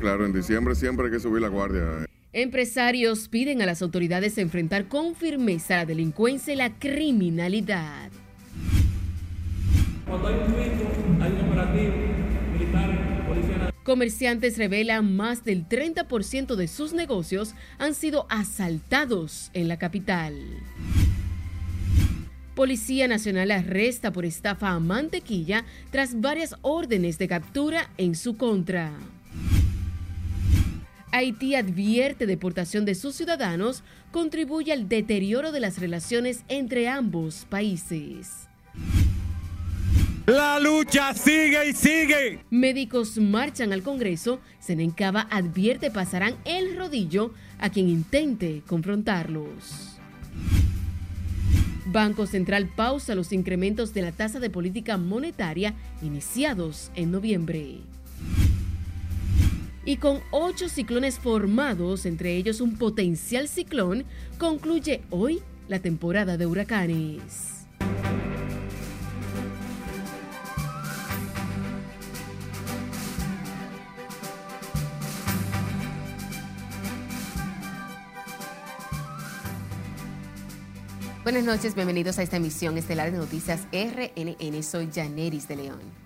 Claro, en diciembre siempre hay que subir la guardia. Empresarios piden a las autoridades enfrentar con firmeza la delincuencia y la criminalidad. Cuando hay un juicio, hay un operativo militar, policía. Comerciantes revelan más del 30% de sus negocios han sido asaltados en la capital. Policía Nacional arresta por estafa a mantequilla tras varias órdenes de captura en su contra. Haití advierte deportación de sus ciudadanos contribuye al deterioro de las relaciones entre ambos países. La lucha sigue y sigue. Médicos marchan al Congreso. Senencaba advierte pasarán el rodillo a quien intente confrontarlos. Banco Central pausa los incrementos de la tasa de política monetaria iniciados en noviembre. Y con ocho ciclones formados, entre ellos un potencial ciclón, concluye hoy la temporada de huracanes. Buenas noches, bienvenidos a esta emisión estelar de Noticias RNN. Soy Janeris de León.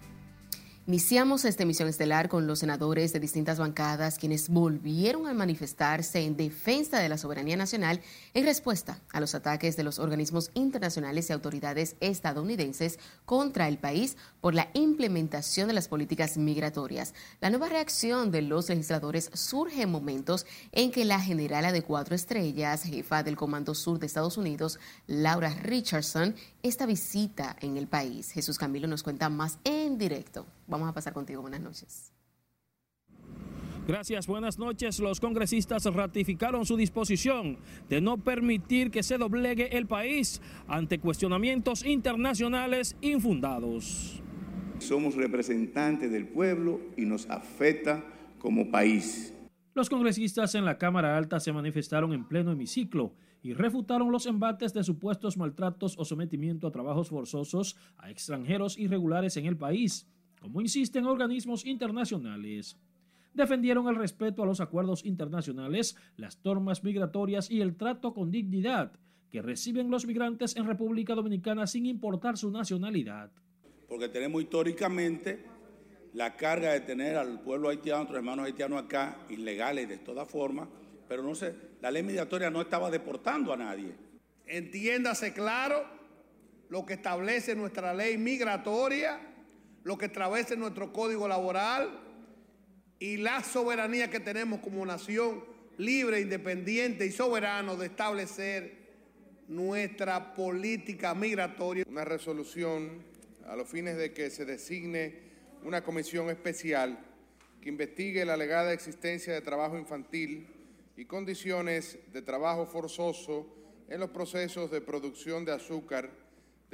Iniciamos esta emisión estelar con los senadores de distintas bancadas quienes volvieron a manifestarse en defensa de la soberanía nacional en respuesta a los ataques de los organismos internacionales y autoridades estadounidenses contra el país por la implementación de las políticas migratorias. La nueva reacción de los legisladores surge en momentos en que la generala de cuatro estrellas, jefa del Comando Sur de Estados Unidos, Laura Richardson, esta visita en el país. Jesús Camilo nos cuenta más en directo. Vamos a pasar contigo. Buenas noches. Gracias, buenas noches. Los congresistas ratificaron su disposición de no permitir que se doblegue el país ante cuestionamientos internacionales infundados. Somos representantes del pueblo y nos afecta como país. Los congresistas en la Cámara Alta se manifestaron en pleno hemiciclo y refutaron los embates de supuestos maltratos o sometimiento a trabajos forzosos a extranjeros irregulares en el país, como insisten organismos internacionales. Defendieron el respeto a los acuerdos internacionales, las normas migratorias y el trato con dignidad que reciben los migrantes en República Dominicana sin importar su nacionalidad. Porque tenemos históricamente la carga de tener al pueblo haitiano, a nuestros hermanos haitianos acá, ilegales de todas formas, pero no sé, la ley migratoria no estaba deportando a nadie. Entiéndase claro lo que establece nuestra ley migratoria, lo que establece nuestro código laboral y la soberanía que tenemos como nación libre, independiente y soberano de establecer nuestra política migratoria. Una resolución a los fines de que se designe una comisión especial que investigue la alegada existencia de trabajo infantil y condiciones de trabajo forzoso en los procesos de producción de azúcar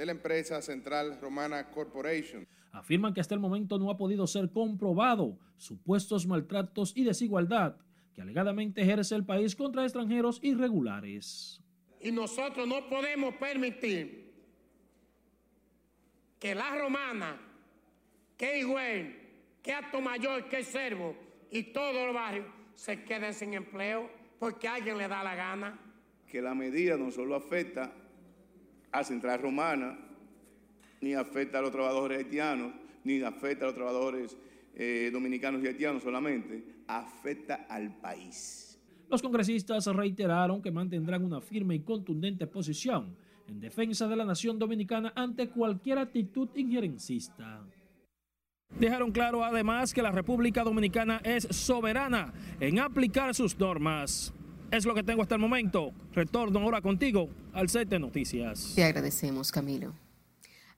de la empresa Central Romana Corporation. Afirman que hasta el momento no ha podido ser comprobado supuestos maltratos y desigualdad que alegadamente ejerce el país contra extranjeros irregulares. Y nosotros no podemos permitir que la romana, que Higüey, que Mayor, que Servo y todos los barrios se queden sin empleo porque a alguien le da la gana. Que la medida no solo afecta a Central Romana, ni afecta a los trabajadores haitianos, ni afecta a los trabajadores eh, dominicanos y haitianos solamente, afecta al país. Los congresistas reiteraron que mantendrán una firme y contundente posición en defensa de la nación dominicana ante cualquier actitud injerencista. Dejaron claro además que la República Dominicana es soberana en aplicar sus normas. Es lo que tengo hasta el momento. Retorno ahora contigo al set de noticias. Te agradecemos, Camilo.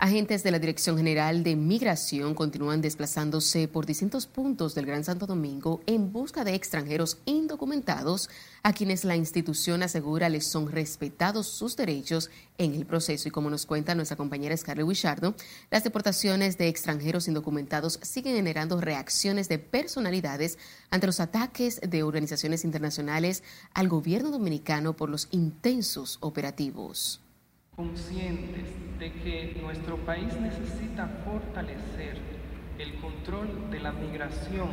Agentes de la Dirección General de Migración continúan desplazándose por distintos puntos del Gran Santo Domingo en busca de extranjeros indocumentados a quienes la institución asegura les son respetados sus derechos en el proceso. Y como nos cuenta nuestra compañera Scarlett Wichardo, las deportaciones de extranjeros indocumentados siguen generando reacciones de personalidades ante los ataques de organizaciones internacionales al gobierno dominicano por los intensos operativos conscientes de que nuestro país necesita fortalecer el control de la migración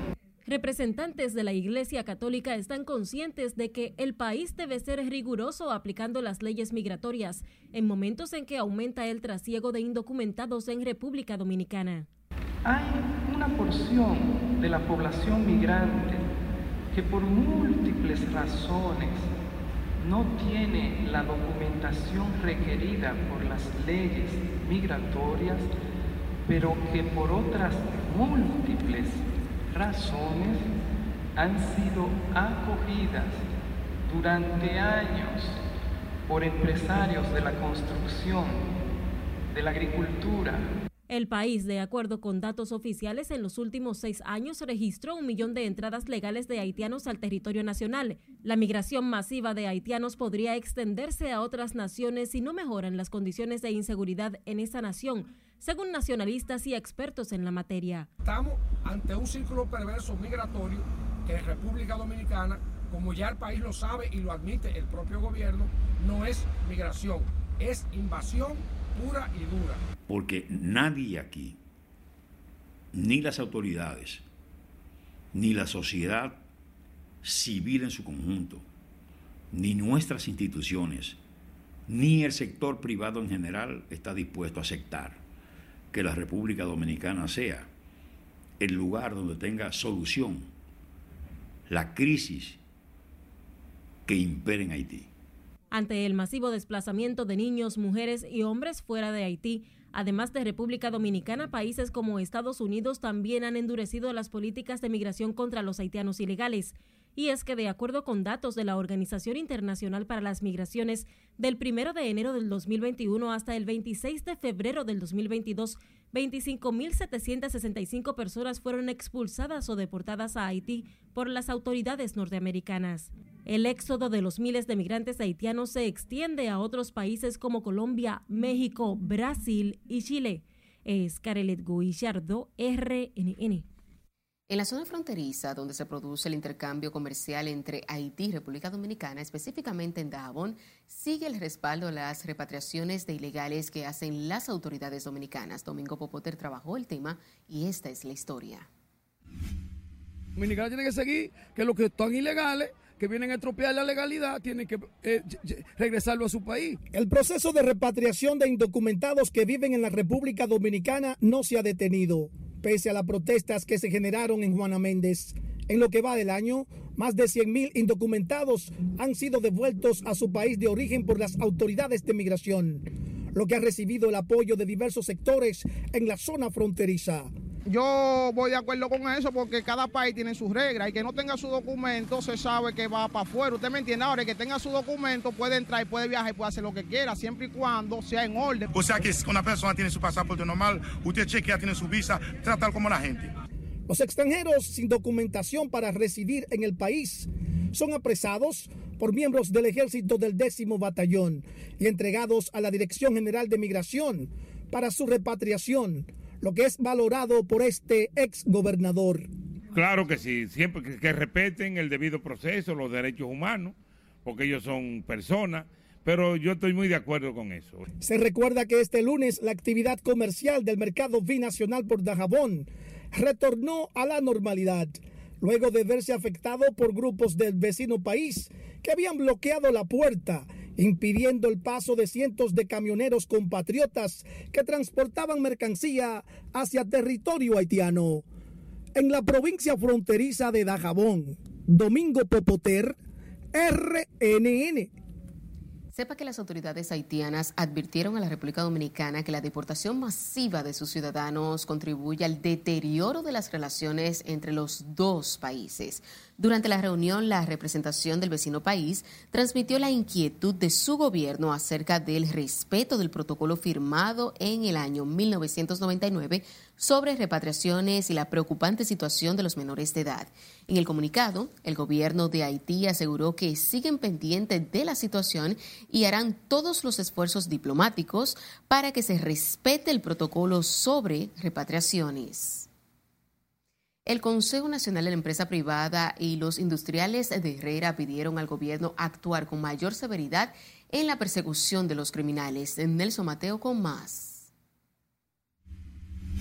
Representantes de la Iglesia Católica están conscientes de que el país debe ser riguroso aplicando las leyes migratorias en momentos en que aumenta el trasiego de indocumentados en República Dominicana. Hay una porción de la población migrante que por múltiples razones no tiene la documentación requerida por las leyes migratorias, pero que por otras múltiples razones han sido acogidas durante años por empresarios de la construcción, de la agricultura, el país, de acuerdo con datos oficiales, en los últimos seis años registró un millón de entradas legales de haitianos al territorio nacional. La migración masiva de haitianos podría extenderse a otras naciones si no mejoran las condiciones de inseguridad en esa nación, según nacionalistas y expertos en la materia. Estamos ante un círculo perverso migratorio que en República Dominicana, como ya el país lo sabe y lo admite el propio gobierno, no es migración, es invasión pura y dura. Porque nadie aquí, ni las autoridades, ni la sociedad civil en su conjunto, ni nuestras instituciones, ni el sector privado en general está dispuesto a aceptar que la República Dominicana sea el lugar donde tenga solución la crisis que impera en Haití. Ante el masivo desplazamiento de niños, mujeres y hombres fuera de Haití, Además de República Dominicana, países como Estados Unidos también han endurecido las políticas de migración contra los haitianos ilegales. Y es que de acuerdo con datos de la Organización Internacional para las Migraciones, del 1 de enero del 2021 hasta el 26 de febrero del 2022, 25.765 personas fueron expulsadas o deportadas a Haití por las autoridades norteamericanas. El éxodo de los miles de migrantes haitianos se extiende a otros países como Colombia, México, Brasil y Chile. Es Carelet Guillardo, RNN. En la zona fronteriza, donde se produce el intercambio comercial entre Haití y República Dominicana, específicamente en Dajabón, sigue el respaldo a las repatriaciones de ilegales que hacen las autoridades dominicanas. Domingo Popoter trabajó el tema y esta es la historia. Dominicana tiene que seguir que los que están ilegales que vienen a estropear la legalidad tienen que eh, regresarlo a su país. El proceso de repatriación de indocumentados que viven en la República Dominicana no se ha detenido pese a las protestas que se generaron en Juana Méndez. En lo que va del año, más de 100.000 indocumentados han sido devueltos a su país de origen por las autoridades de migración, lo que ha recibido el apoyo de diversos sectores en la zona fronteriza. Yo voy de acuerdo con eso porque cada país tiene sus reglas y que no tenga su documento se sabe que va para afuera. Usted me entiende ahora, que tenga su documento puede entrar y puede viajar y puede hacer lo que quiera, siempre y cuando sea en orden. O sea que si una persona tiene su pasaporte normal, usted chequea, tiene su visa, tratar como la gente. Los extranjeros sin documentación para residir en el país son apresados por miembros del ejército del décimo batallón y entregados a la Dirección General de Migración para su repatriación lo que es valorado por este ex gobernador. Claro que sí, siempre que, respeten el debido proceso, los derechos humanos, porque ellos son personas, pero yo estoy muy de acuerdo con eso. Se recuerda que este lunes la actividad comercial del mercado binacional por Dajabón retornó a la normalidad, luego de verse afectado por grupos del vecino país que habían bloqueado la puerta impidiendo el paso de cientos de camioneros compatriotas que transportaban mercancía hacia territorio haitiano. En la provincia fronteriza de Dajabón, Domingo Popoter, RNN. Sepa que las autoridades haitianas advirtieron a la República Dominicana que la deportación masiva de sus ciudadanos contribuye al deterioro de las relaciones entre los dos países. Durante la reunión, la representación del vecino país transmitió la inquietud de su gobierno acerca del respeto del protocolo firmado en el año 1999 sobre repatriaciones y la preocupante situación de los menores de edad. En el comunicado, el gobierno de Haití aseguró que siguen pendientes de la situación y harán todos los esfuerzos diplomáticos para que se respete el protocolo sobre repatriaciones. El Consejo Nacional de la Empresa Privada y los industriales de Herrera pidieron al gobierno actuar con mayor severidad en la persecución de los criminales. Nelson Mateo con más.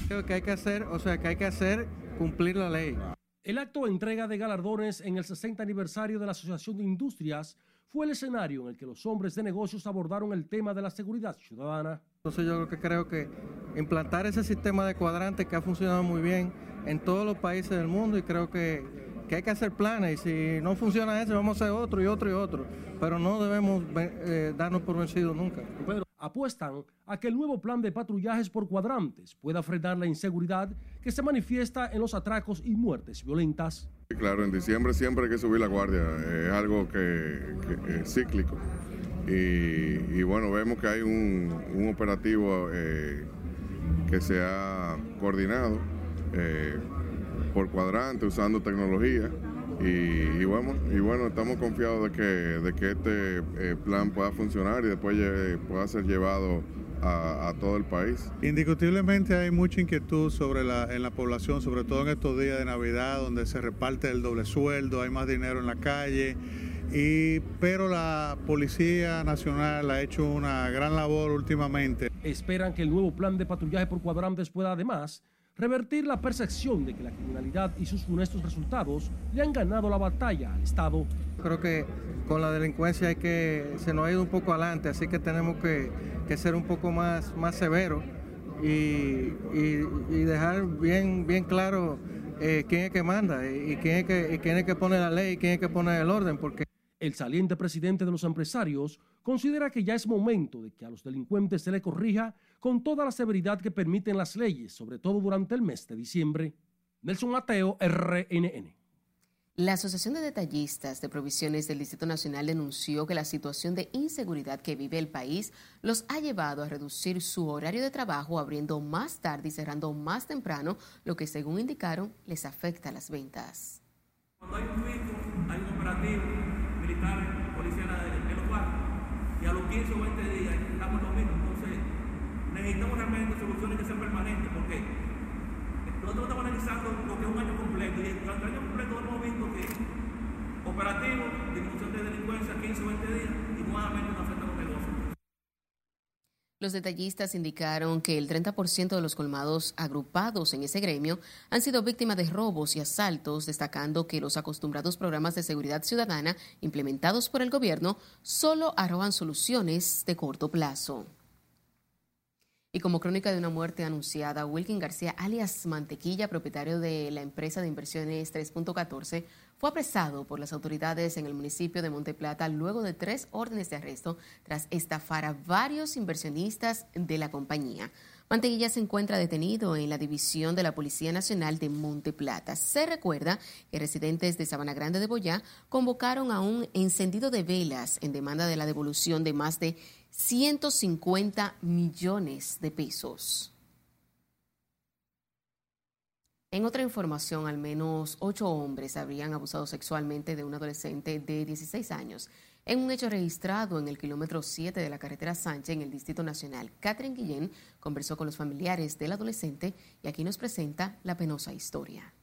Creo que hay que hacer, o sea, que hay que hacer cumplir la ley. El acto de entrega de galardones en el 60 aniversario de la Asociación de Industrias fue el escenario en el que los hombres de negocios abordaron el tema de la seguridad ciudadana. Entonces yo lo que creo que implantar ese sistema de cuadrantes que ha funcionado muy bien en todos los países del mundo y creo que, que hay que hacer planes y si no funciona ese vamos a hacer otro y otro y otro, pero no debemos eh, darnos por vencidos nunca. apuestan a que el nuevo plan de patrullajes por cuadrantes pueda frenar la inseguridad que se manifiesta en los atracos y muertes violentas. Claro, en diciembre siempre hay que subir la guardia, es algo que, que es cíclico. Y, y, bueno, vemos que hay un, un operativo eh, que se ha coordinado eh, por cuadrante, usando tecnología. Y, y, bueno, y bueno, estamos confiados de que, de que este eh, plan pueda funcionar y después pueda ser llevado a, a, todo el país. Indiscutiblemente hay mucha inquietud sobre la, en la población, sobre todo en estos días de Navidad, donde se reparte el doble sueldo, hay más dinero en la calle. Y, pero la Policía Nacional ha hecho una gran labor últimamente. Esperan que el nuevo plan de patrullaje por cuadrantes pueda además revertir la percepción de que la criminalidad y sus funestos resultados le han ganado la batalla al Estado. Creo que con la delincuencia hay que, se nos ha ido un poco adelante, así que tenemos que, que ser un poco más, más severos y, y, y, dejar bien, bien claro eh, quién es que manda y quién es que, y quién es que pone la ley y quién es que pone el orden, porque el saliente presidente de los empresarios considera que ya es momento de que a los delincuentes se les corrija con toda la severidad que permiten las leyes, sobre todo durante el mes de diciembre. Nelson Mateo, RNN. La Asociación de Detallistas de Provisiones del Distrito Nacional denunció que la situación de inseguridad que vive el país los ha llevado a reducir su horario de trabajo abriendo más tarde y cerrando más temprano, lo que según indicaron les afecta a las ventas. Cuando hay un hay un operativo militar, policía en los barrios, y a los 15 o 20 días estamos lo mismo. Entonces, necesitamos realmente soluciones que sean permanentes, porque nosotros estamos analizando lo que es un año completo, y durante el año completo hemos visto que operativo, disminución de delincuencia 15 o 20 días, y nuevamente nos afecta a los negocios. Los detallistas indicaron que el 30% de los colmados agrupados en ese gremio han sido víctimas de robos y asaltos, destacando que los acostumbrados programas de seguridad ciudadana implementados por el gobierno solo arrojan soluciones de corto plazo. Y como crónica de una muerte anunciada, Wilkin García, alias Mantequilla, propietario de la empresa de inversiones 3.14, fue apresado por las autoridades en el municipio de Monteplata luego de tres órdenes de arresto tras estafar a varios inversionistas de la compañía. Mantequilla se encuentra detenido en la división de la Policía Nacional de Monteplata. Se recuerda que residentes de Sabana Grande de Boyá convocaron a un encendido de velas en demanda de la devolución de más de 150 millones de pesos. En otra información, al menos ocho hombres habrían abusado sexualmente de un adolescente de 16 años en un hecho registrado en el kilómetro 7 de la carretera Sánchez en el Distrito Nacional. Catherine Guillén conversó con los familiares del adolescente y aquí nos presenta la penosa historia.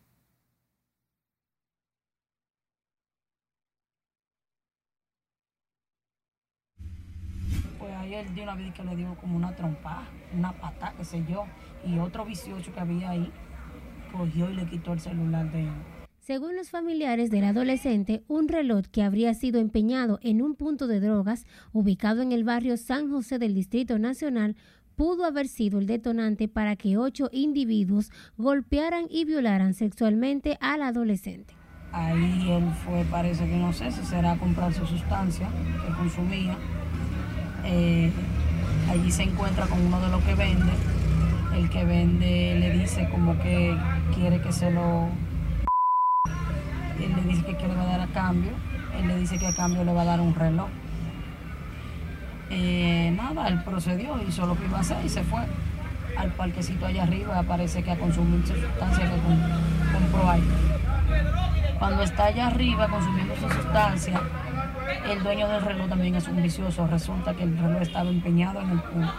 Pues ayer de una vez que le dio como una trompa, una pata, qué sé yo, y otro 18 que había ahí cogió y le quitó el celular de él. Según los familiares del adolescente, un reloj que habría sido empeñado en un punto de drogas ubicado en el barrio San José del Distrito Nacional pudo haber sido el detonante para que ocho individuos golpearan y violaran sexualmente al adolescente. Ahí él fue, parece que no sé si será comprar su sustancia que consumía. Eh, allí se encuentra con uno de los que vende. El que vende le dice como que quiere que se lo él le dice que, a dar a cambio. Él le dice que a cambio le va a dar un reloj. Eh, nada, él procedió, hizo lo que iba a hacer y se fue al parquecito allá arriba. Parece que a consumir sustancia que compró ahí. Cuando está allá arriba consumiendo su sustancia, el dueño del reloj también es un vicioso. Resulta que el reloj estaba empeñado en el punto.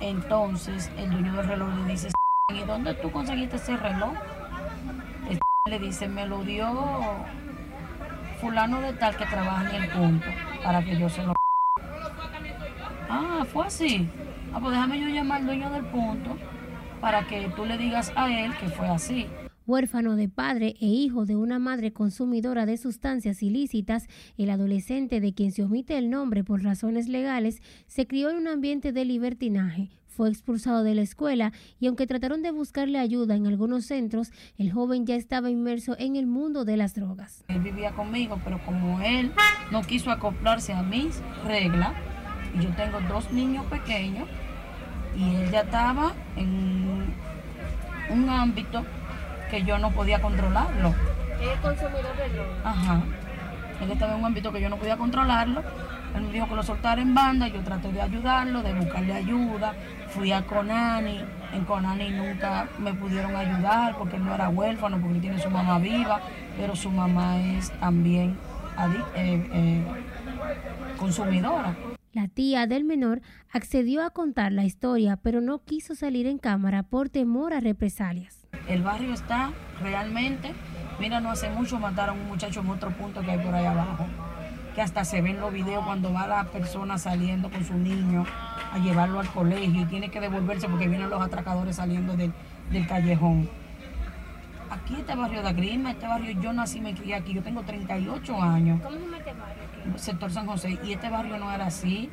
Entonces el dueño del reloj le dice, ¿y dónde tú conseguiste ese reloj? Le dice, me lo dio fulano de tal que trabaja en el punto para que yo se lo... Ah, fue así. Ah, pues déjame yo llamar al dueño del punto para que tú le digas a él que fue así. Huérfano de padre e hijo de una madre consumidora de sustancias ilícitas, el adolescente de quien se omite el nombre por razones legales se crió en un ambiente de libertinaje, fue expulsado de la escuela y aunque trataron de buscarle ayuda en algunos centros, el joven ya estaba inmerso en el mundo de las drogas. Él vivía conmigo, pero como él no quiso acoplarse a mis reglas, yo tengo dos niños pequeños, y él ya estaba en un ámbito que yo no podía controlarlo. ¿Es consumidor de drogas? Ajá. Él estaba en un ámbito que yo no podía controlarlo. Él me dijo que lo soltara en banda, yo traté de ayudarlo, de buscarle ayuda. Fui a Conani, en Conani nunca me pudieron ayudar porque él no era huérfano, porque él tiene su mamá viva, pero su mamá es también eh, eh, consumidora. La tía del menor accedió a contar la historia, pero no quiso salir en cámara por temor a represalias. El barrio está realmente, mira, no hace mucho mataron a un muchacho en otro punto que hay por ahí abajo, que hasta se ven los videos cuando va la persona saliendo con su niño a llevarlo al colegio y tiene que devolverse porque vienen los atracadores saliendo del, callejón. Aquí este barrio de Agrima, este barrio yo nací, me crié aquí, yo tengo 38 años. ¿Cómo se llama este barrio? sector San José, y este barrio no era así.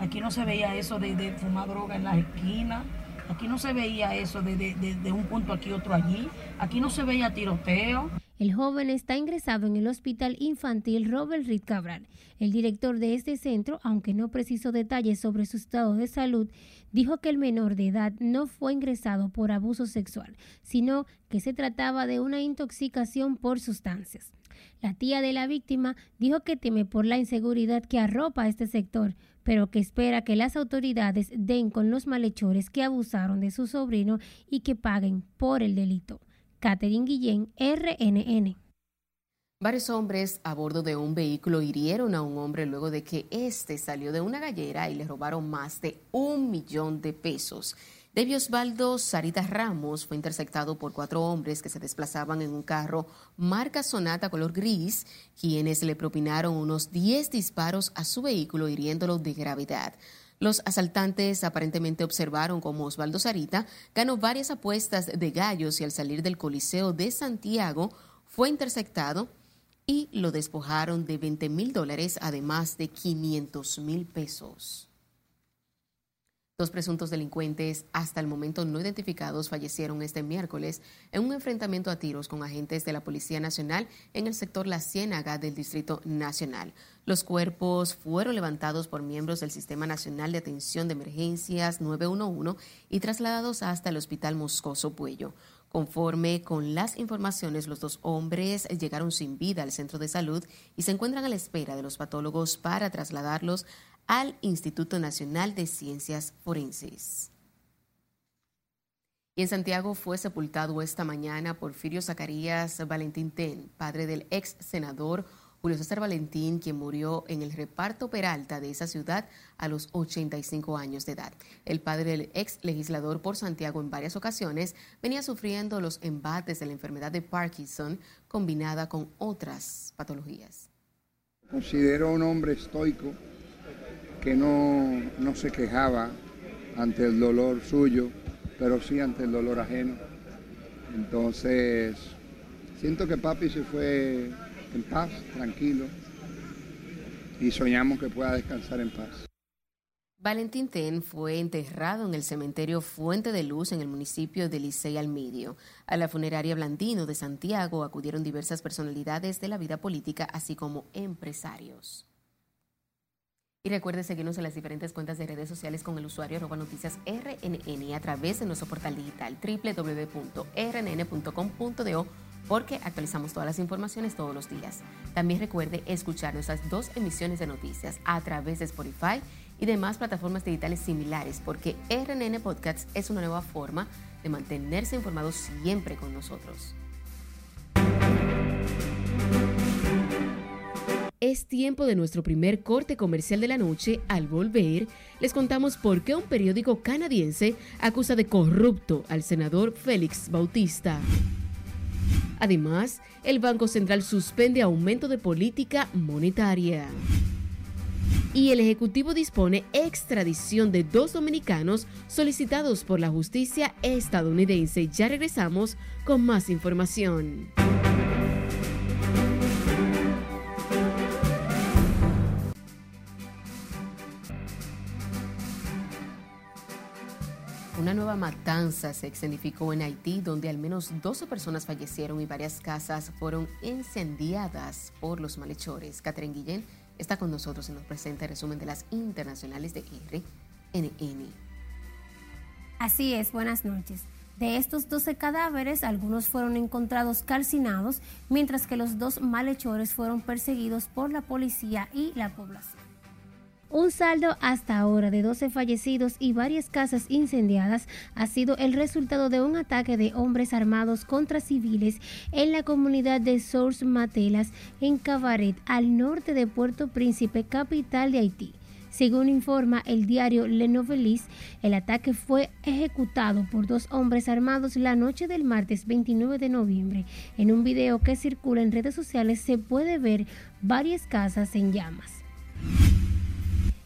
Aquí no se veía eso de, de fumar droga en las esquinas. Aquí no se veía eso de, de, un punto aquí, otro allí. Aquí no se veía tiroteo. El joven está ingresado en el Hospital Infantil Robert Reed Cabral. El director de este centro, aunque no precisó detalles sobre su estado de salud, dijo que el menor de edad no fue ingresado por abuso sexual, sino que se trataba de una intoxicación por sustancias. La tía de la víctima dijo que teme por la inseguridad que arropa este sector, pero que espera que las autoridades den con los malhechores que abusaron de su sobrino y que paguen por el delito. Catherine Guillén, RNN. Varios hombres a bordo de un vehículo hirieron a un hombre luego de que éste salió de una gallera y le robaron más de un millón de pesos. Debbie Osvaldo Sarita Ramos fue interceptado por cuatro hombres que se desplazaban en un carro marca Sonata color gris, quienes le propinaron unos 10 disparos a su vehículo hiriéndolo de gravedad. Los asaltantes aparentemente observaron cómo Osvaldo Sarita ganó varias apuestas de gallos y al salir del Coliseo de Santiago fue interceptado y lo despojaron de 20 mil dólares, además de 500 mil pesos. Dos presuntos delincuentes hasta el momento no identificados fallecieron este miércoles en un enfrentamiento a tiros con agentes de la Policía Nacional en el sector La Ciénaga del Distrito Nacional. Los cuerpos fueron levantados por miembros del Sistema Nacional de Atención de Emergencias 911 y trasladados hasta el Hospital Moscoso Puello. Conforme con las informaciones, los dos hombres llegaron sin vida al centro de salud y se encuentran a la espera de los patólogos para trasladarlos al Instituto Nacional de Ciencias Forenses. Y en Santiago fue sepultado esta mañana Porfirio Zacarías Valentín Ten, padre del ex senador Julio César Valentín, quien murió en el reparto Peralta de esa ciudad a los 85 años de edad. El padre del ex legislador por Santiago en varias ocasiones venía sufriendo los embates de la enfermedad de Parkinson combinada con otras patologías. Considero un hombre estoico que no, no se quejaba ante el dolor suyo, pero sí ante el dolor ajeno. Entonces, siento que papi se fue en paz, tranquilo, y soñamos que pueda descansar en paz. Valentín Ten fue enterrado en el cementerio Fuente de Luz en el municipio de Licey al Medio. A la funeraria Blandino de Santiago acudieron diversas personalidades de la vida política, así como empresarios. Y recuerde seguirnos en las diferentes cuentas de redes sociales con el usuario arroba noticias RNN a través de nuestro portal digital www.rnn.com.do porque actualizamos todas las informaciones todos los días. También recuerde escuchar nuestras dos emisiones de noticias a través de Spotify y demás plataformas digitales similares porque RNN Podcasts es una nueva forma de mantenerse informado siempre con nosotros. Es tiempo de nuestro primer corte comercial de la noche. Al volver, les contamos por qué un periódico canadiense acusa de corrupto al senador Félix Bautista. Además, el Banco Central suspende aumento de política monetaria. y el Ejecutivo dispone extradición de dos dominicanos solicitados por la justicia estadounidense. Ya regresamos con más información. Una nueva matanza se escenificó en Haití, donde al menos 12 personas fallecieron y varias casas fueron incendiadas por los malhechores. Catherine Guillén está con nosotros y nos presenta el resumen de las internacionales de RNN. Así es, buenas noches. De estos 12 cadáveres, algunos fueron encontrados calcinados, mientras que los dos malhechores fueron perseguidos por la policía y la población. Un saldo hasta ahora de 12 fallecidos y varias casas incendiadas ha sido el resultado de un ataque de hombres armados contra civiles en la comunidad de Source Matelas en Cabaret, al norte de Puerto Príncipe, capital de Haití. Según informa el diario Le Novelis, el ataque fue ejecutado por dos hombres armados la noche del martes 29 de noviembre. En un video que circula en redes sociales se puede ver varias casas en llamas.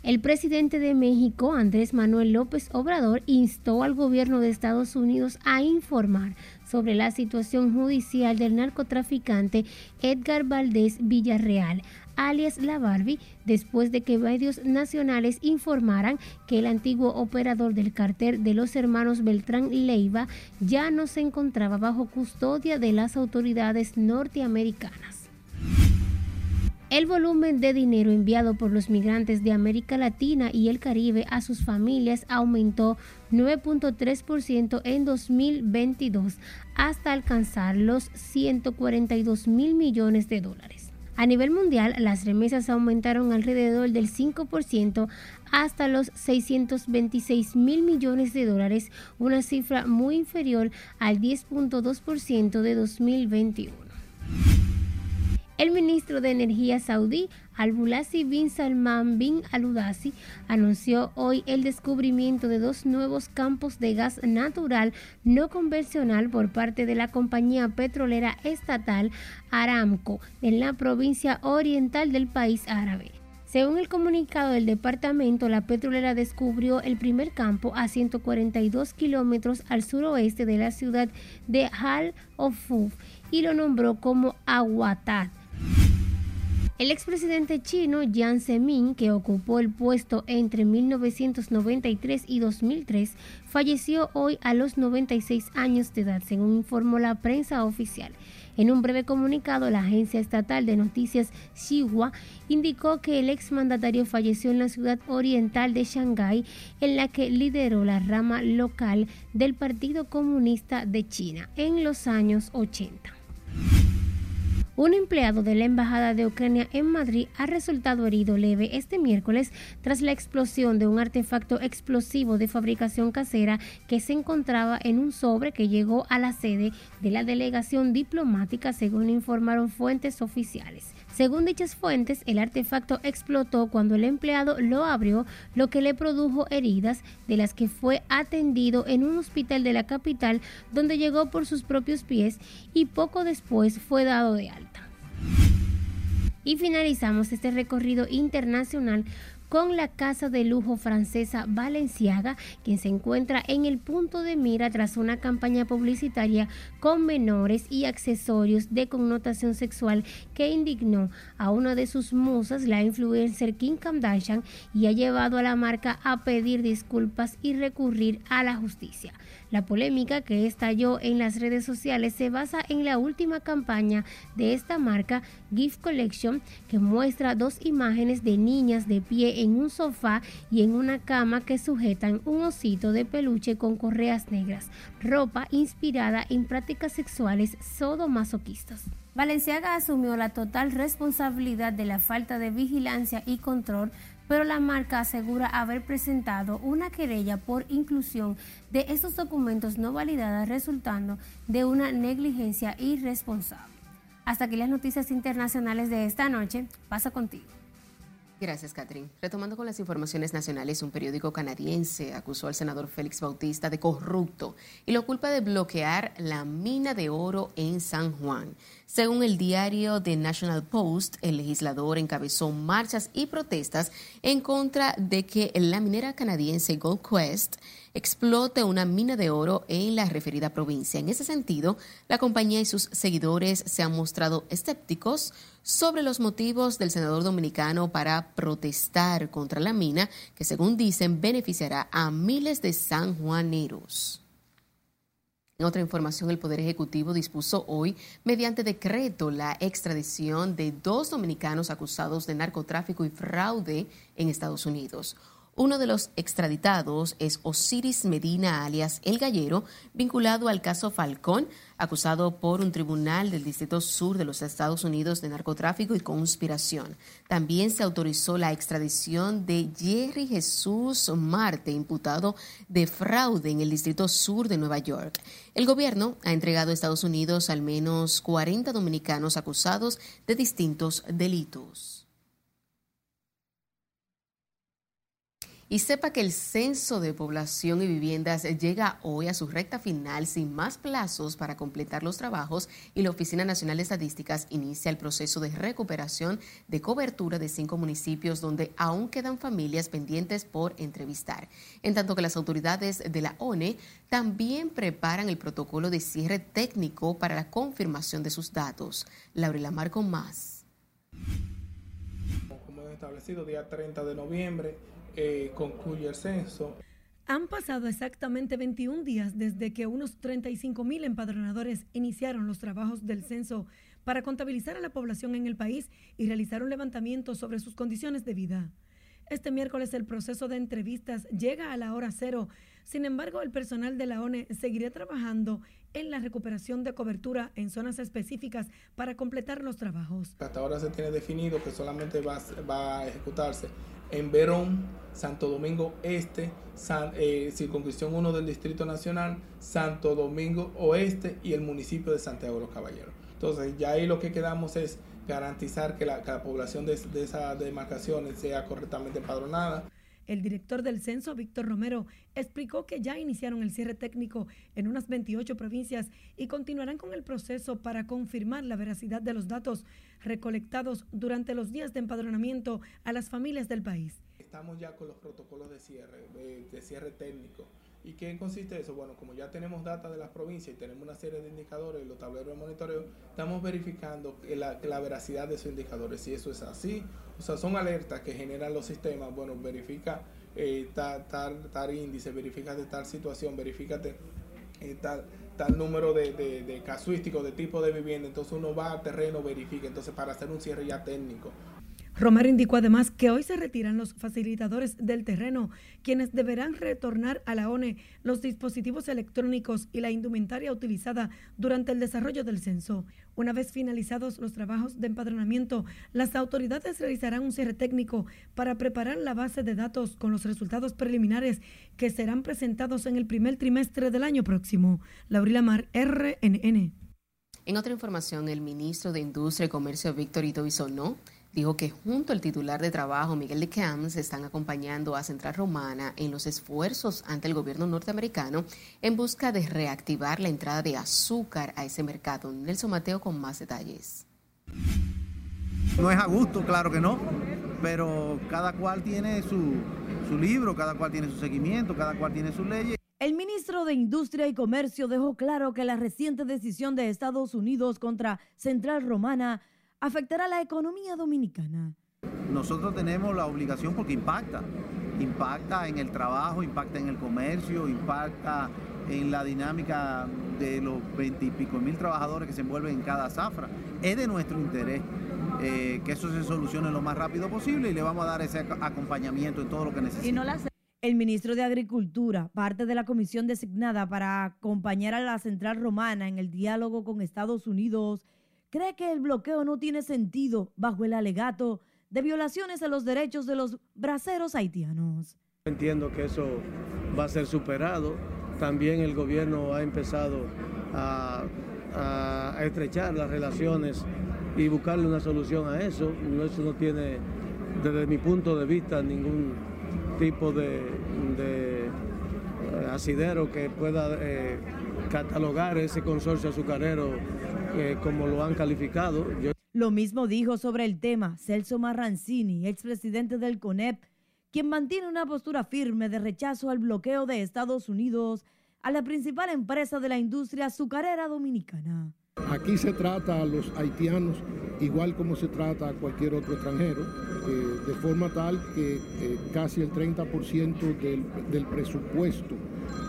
El presidente de México, Andrés Manuel López Obrador, instó al gobierno de Estados Unidos a informar sobre la situación judicial del narcotraficante Edgar Valdés Villarreal, alias La Barbie, después de que medios nacionales informaran que el antiguo operador del cartel de los hermanos Beltrán Leiva ya no se encontraba bajo custodia de las autoridades norteamericanas. El volumen de dinero enviado por los migrantes de América Latina y el Caribe a sus familias aumentó 9.3% en 2022 hasta alcanzar los 142 mil millones de dólares. A nivel mundial, las remesas aumentaron alrededor del 5% hasta los 626 mil millones de dólares, una cifra muy inferior al 10.2% de 2021. El ministro de Energía saudí, Al-Bulasi bin Salman bin Al-Udasi, anunció hoy el descubrimiento de dos nuevos campos de gas natural no convencional por parte de la compañía petrolera estatal Aramco en la provincia oriental del país árabe. Según el comunicado del departamento, la petrolera descubrió el primer campo a 142 kilómetros al suroeste de la ciudad de Hal of Fuf y lo nombró como Aguatat el expresidente chino Jiang Zemin, que ocupó el puesto entre 1993 y 2003, falleció hoy a los 96 años de edad, según informó la prensa oficial. En un breve comunicado, la agencia estatal de noticias Xinhua indicó que el exmandatario falleció en la ciudad oriental de Shanghái, en la que lideró la rama local del Partido Comunista de China en los años 80. Un empleado de la Embajada de Ucrania en Madrid ha resultado herido leve este miércoles tras la explosión de un artefacto explosivo de fabricación casera que se encontraba en un sobre que llegó a la sede de la delegación diplomática, según informaron fuentes oficiales. Según dichas fuentes, el artefacto explotó cuando el empleado lo abrió, lo que le produjo heridas, de las que fue atendido en un hospital de la capital, donde llegó por sus propios pies y poco después fue dado de alta. Y finalizamos este recorrido internacional con la casa de lujo francesa Valenciaga, quien se encuentra en el punto de mira tras una campaña publicitaria con menores y accesorios de connotación sexual que indignó a una de sus musas, la influencer Kim Kardashian, y ha llevado a la marca a pedir disculpas y recurrir a la justicia. La polémica que estalló en las redes sociales se basa en la última campaña de esta marca, Gift Collection, que muestra dos imágenes de niñas de pie en un sofá y en una cama que sujetan un osito de peluche con correas negras, ropa inspirada en prácticas sexuales sodomasoquistas. Valenciaga asumió la total responsabilidad de la falta de vigilancia y control pero la marca asegura haber presentado una querella por inclusión de estos documentos no validadas resultando de una negligencia irresponsable. Hasta aquí las noticias internacionales de esta noche. Pasa contigo. Gracias, Catherine. Retomando con las informaciones nacionales, un periódico canadiense acusó al senador Félix Bautista de corrupto y lo culpa de bloquear la mina de oro en San Juan. Según el diario The National Post, el legislador encabezó marchas y protestas en contra de que la minera canadiense Gold Quest explote una mina de oro en la referida provincia. En ese sentido, la compañía y sus seguidores se han mostrado escépticos sobre los motivos del senador dominicano para protestar contra la mina, que según dicen beneficiará a miles de sanjuaneros. En otra información, el Poder Ejecutivo dispuso hoy, mediante decreto, la extradición de dos dominicanos acusados de narcotráfico y fraude en Estados Unidos. Uno de los extraditados es Osiris Medina, alias El Gallero, vinculado al caso Falcón, acusado por un tribunal del Distrito Sur de los Estados Unidos de narcotráfico y conspiración. También se autorizó la extradición de Jerry Jesús Marte, imputado de fraude en el Distrito Sur de Nueva York. El gobierno ha entregado a Estados Unidos al menos 40 dominicanos acusados de distintos delitos. Y sepa que el censo de población y viviendas llega hoy a su recta final sin más plazos para completar los trabajos y la Oficina Nacional de Estadísticas inicia el proceso de recuperación de cobertura de cinco municipios donde aún quedan familias pendientes por entrevistar. En tanto que las autoridades de la ONE también preparan el protocolo de cierre técnico para la confirmación de sus datos. Laurela Marco más. Como establecido, día 30 de noviembre eh, concluye el censo. Han pasado exactamente 21 días desde que unos 35 mil empadronadores iniciaron los trabajos del censo para contabilizar a la población en el país y realizar un levantamiento sobre sus condiciones de vida. Este miércoles el proceso de entrevistas llega a la hora cero. Sin embargo, el personal de la ONE seguirá trabajando en la recuperación de cobertura en zonas específicas para completar los trabajos. Hasta ahora se tiene definido que solamente va, a ejecutarse en Verón, Santo Domingo Este, eh, Circunscripción 1 del Distrito Nacional, Santo Domingo Oeste y el municipio de Santiago de los Caballeros. Entonces, ya ahí lo que quedamos es garantizar que la, población de, de esas demarcaciones sea correctamente empadronada. El director del censo, Víctor Romero, explicó que ya iniciaron el cierre técnico en unas 28 provincias y continuarán con el proceso para confirmar la veracidad de los datos recolectados durante los días de empadronamiento a las familias del país. Estamos ya con los protocolos de cierre, de, cierre técnico. ¿Y qué consiste eso? Bueno, como ya tenemos data de las provincias y tenemos una serie de indicadores, los tableros de monitoreo, estamos verificando la, la veracidad de esos indicadores. Si eso es así, o sea, son alertas que generan los sistemas. Bueno, verifica eh, tal, tal, índice, verifica de tal situación, verifica eh, tal, tal número de, de, de casuísticos, de tipo de vivienda. Entonces uno va a terreno, verifica. Entonces para hacer un cierre ya técnico. Romero indicó además que hoy se retiran los facilitadores del terreno, quienes deberán retornar a la ONE los dispositivos electrónicos y la indumentaria utilizada durante el desarrollo del censo. Una vez finalizados los trabajos de empadronamiento, las autoridades realizarán un cierre técnico para preparar la base de datos con los resultados preliminares que serán presentados en el primer trimestre del año próximo. Laurila Mar, RNN. En otra información, el ministro de Industria y Comercio, Víctor Ito Bisonó, dijo que junto al titular de trabajo, Miguel de Camps, están acompañando a Central Romana en los esfuerzos ante el gobierno norteamericano en busca de reactivar la entrada de azúcar a ese mercado. Nelson Mateo con más detalles. No es a gusto, claro que no, pero cada cual tiene su, su libro, cada cual tiene su seguimiento, cada cual tiene sus leyes. El ministro de Industria y Comercio dejó claro que la reciente decisión de Estados Unidos contra Central Romana afectará la economía dominicana. Nosotros tenemos la obligación porque impacta, impacta en el trabajo, impacta en el comercio, impacta en la dinámica de los veintipico mil trabajadores que se envuelven en cada zafra. Es de nuestro interés eh, que eso se solucione lo más rápido posible y le vamos a dar ese acompañamiento en todo lo que necesita. el ministro de Agricultura, parte de la comisión designada para acompañar a la Central Romana en el diálogo con Estados Unidos, cree que el bloqueo no tiene sentido bajo el alegato de violaciones a los derechos de los braceros haitianos. Entiendo que eso va a ser superado. También el gobierno ha empezado a, estrechar las relaciones y buscarle una solución a eso. Eso no tiene desde mi punto de vista, ningún tipo de, eh, asidero que pueda eh, catalogar ese consorcio azucarero eh, como lo han calificado. Yo Lo mismo dijo sobre el tema Celso Marrancini, expresidente del CONEP, quien mantiene una postura firme de rechazo al bloqueo de Estados Unidos a la principal empresa de la industria azucarera dominicana. Aquí se trata a los haitianos igual como se trata a cualquier otro extranjero, eh, de forma tal que eh, casi el 30% del, del presupuesto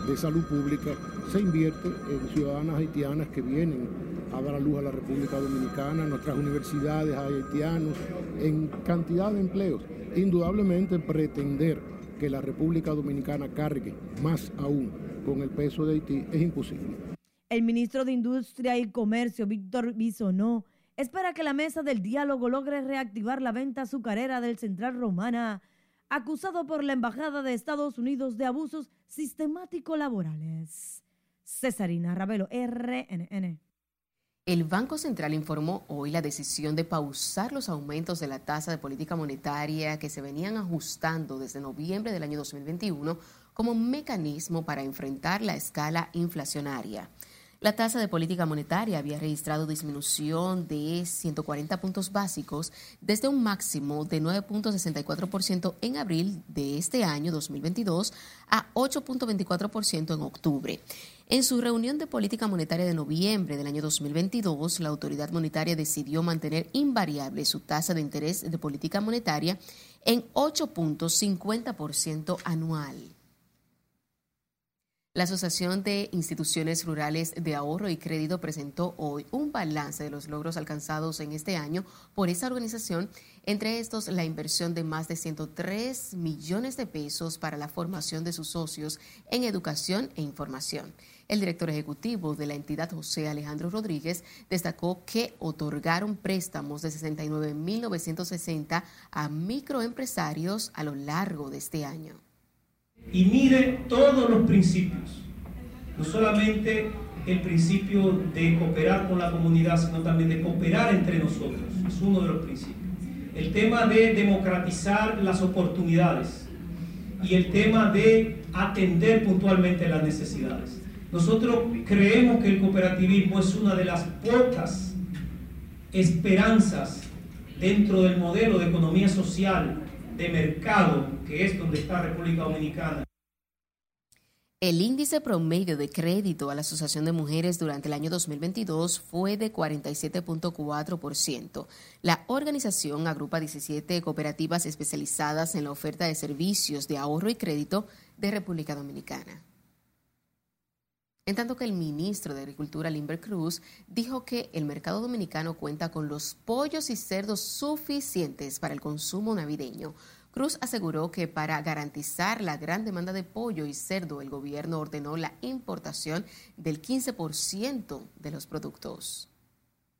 de salud pública se invierte en ciudadanas haitianas que vienen a dar a luz a la República Dominicana, nuestras universidades haitianos, en cantidad de empleos. Indudablemente pretender que la República Dominicana cargue más aún con el peso de Haití es imposible. El ministro de Industria y Comercio, Víctor Bisonó, espera que la mesa del diálogo logre reactivar la venta azucarera del Central Romana, acusado por la Embajada de Estados Unidos de abusos sistemáticos laborales. Cesarina Ravelo, RNN. El Banco Central informó hoy la decisión de pausar los aumentos de la tasa de política monetaria que se venían ajustando desde noviembre del año 2021 como mecanismo para enfrentar la escala inflacionaria. La tasa de política monetaria había registrado disminución de 140 puntos básicos desde un máximo de 9.64% en abril de este año 2022 a 8.24% en octubre. En su reunión de política monetaria de noviembre del año 2022, la autoridad monetaria decidió mantener invariable su tasa de interés de política monetaria en 8.50% anual. La Asociación de Instituciones Rurales de Ahorro y Crédito presentó hoy un balance de los logros alcanzados en este año por esa organización, entre estos la inversión de más de 103 millones de pesos para la formación de sus socios en educación e información. El director ejecutivo de la entidad, José Alejandro Rodríguez, destacó que otorgaron préstamos de 69.960 a microempresarios a lo largo de este año y mire todos los principios, no solamente el principio de cooperar con la comunidad, sino también de cooperar entre nosotros, es uno de los principios. El tema de democratizar las oportunidades y el tema de atender puntualmente las necesidades. Nosotros creemos que el cooperativismo es una de las pocas esperanzas dentro del modelo de economía social de mercado, que es donde está República Dominicana. El índice promedio de crédito a la Asociación de Mujeres durante el año 2022 fue de 47.4%. La organización agrupa 17 cooperativas especializadas en la oferta de servicios de ahorro y crédito de República Dominicana. En tanto que el ministro de Agricultura, Limber Cruz, dijo que el mercado dominicano cuenta con los pollos y cerdos suficientes para el consumo navideño. Cruz aseguró que para garantizar la gran demanda de pollo y cerdo, el gobierno ordenó la importación del 15% de los productos.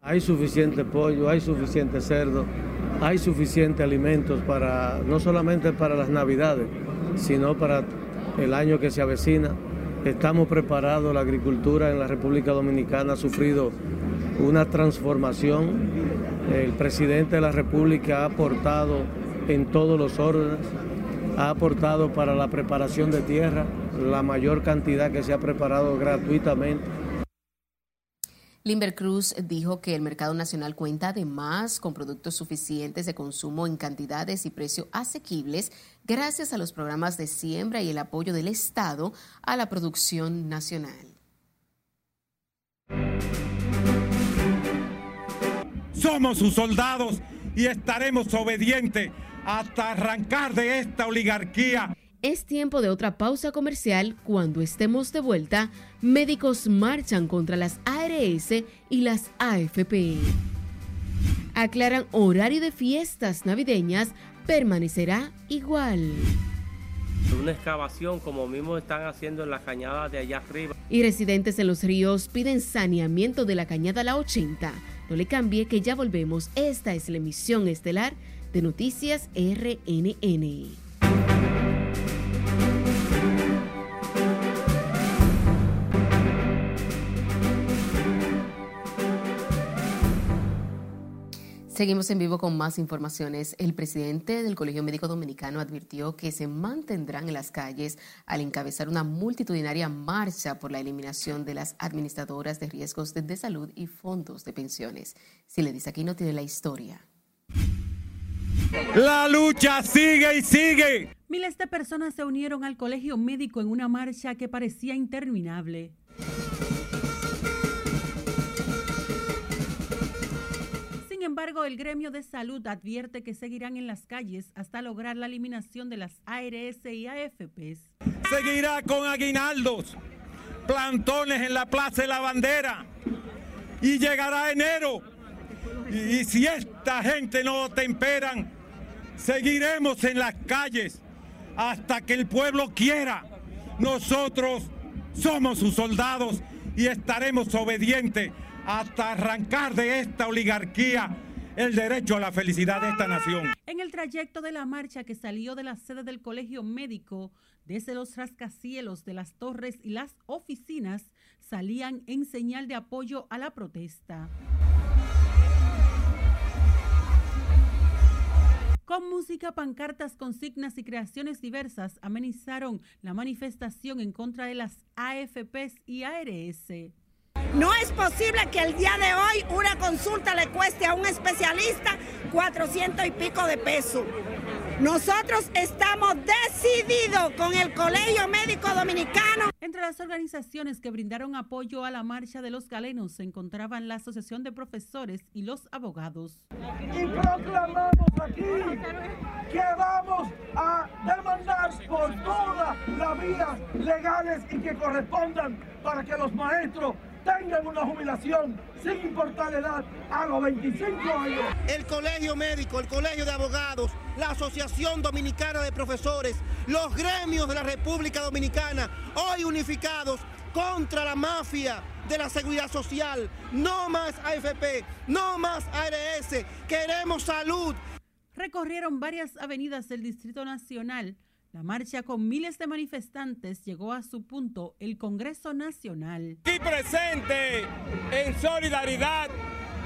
Hay suficiente pollo, hay suficiente cerdo, hay suficiente alimentos para no solamente para las navidades, sino para el año que se avecina. Estamos preparados, la agricultura en la República Dominicana ha sufrido una transformación. El presidente de la República ha aportado en todos los órdenes, ha aportado para la preparación de tierra la mayor cantidad que se ha preparado gratuitamente. Limber Cruz dijo que el mercado nacional cuenta además con productos suficientes de consumo en cantidades y precios asequibles gracias a los programas de siembra y el apoyo del Estado a la producción nacional. Somos sus soldados y estaremos obedientes hasta arrancar de esta oligarquía. Es tiempo de otra pausa comercial. Cuando estemos de vuelta, médicos marchan contra las ARS y las AFP. Aclaran horario de fiestas navideñas permanecerá igual. Una excavación como mismo están haciendo en la cañada de allá arriba. Y residentes en los ríos piden saneamiento de la cañada La 80. No le cambie que ya volvemos. Esta es la emisión estelar de Noticias RNN. Seguimos en vivo con más informaciones. El presidente del Colegio Médico Dominicano advirtió que se mantendrán en las calles al encabezar una multitudinaria marcha por la eliminación de las administradoras de riesgos de, salud y fondos de pensiones. Si le dice aquí no tiene la historia. La lucha sigue y sigue. Miles de personas se unieron al colegio médico en una marcha que parecía interminable. Sin embargo, el gremio de salud advierte que seguirán en las calles hasta lograr la eliminación de las ARS y AFPs. Seguirá con aguinaldos, plantones en la Plaza de la Bandera y llegará enero. Y, si esta gente no temperan, seguiremos en las calles hasta que el pueblo quiera. Nosotros somos sus soldados y estaremos obedientes hasta arrancar de esta oligarquía el derecho a la felicidad de esta nación. En el trayecto de la marcha que salió de la sede del Colegio Médico, desde los rascacielos de las torres y las oficinas, salían en señal de apoyo a la protesta. Con música, pancartas, consignas y creaciones diversas amenizaron la manifestación en contra de las AFPs y ARS. No es posible que el día de hoy una consulta le cueste a un especialista 400 y pico de pesos. Nosotros estamos decididos con el Colegio Médico Dominicano. Entre las organizaciones que brindaron apoyo a la marcha de los galenos se encontraban la Asociación de Profesores y los abogados. Y proclamamos aquí que vamos a demandar por todas las vías legales y que correspondan para que los maestros tengan una jubilación sin importar la edad a los 25 años. El Colegio Médico, el Colegio de Abogados, la Asociación Dominicana de Profesores, los gremios de la República Dominicana, hoy unificados contra la mafia de la seguridad social. No más AFP, no más ARS, queremos salud. Recorrieron varias avenidas del Distrito Nacional. La marcha con miles de manifestantes llegó a su punto el Congreso Nacional. Aquí presente en solidaridad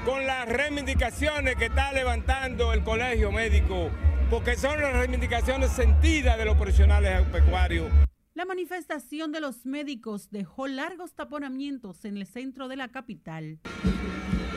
con las reivindicaciones que está levantando el Colegio Médico, porque son las reivindicaciones sentidas de los profesionales agropecuarios. La manifestación de los médicos dejó largos taponamientos en el centro de la capital.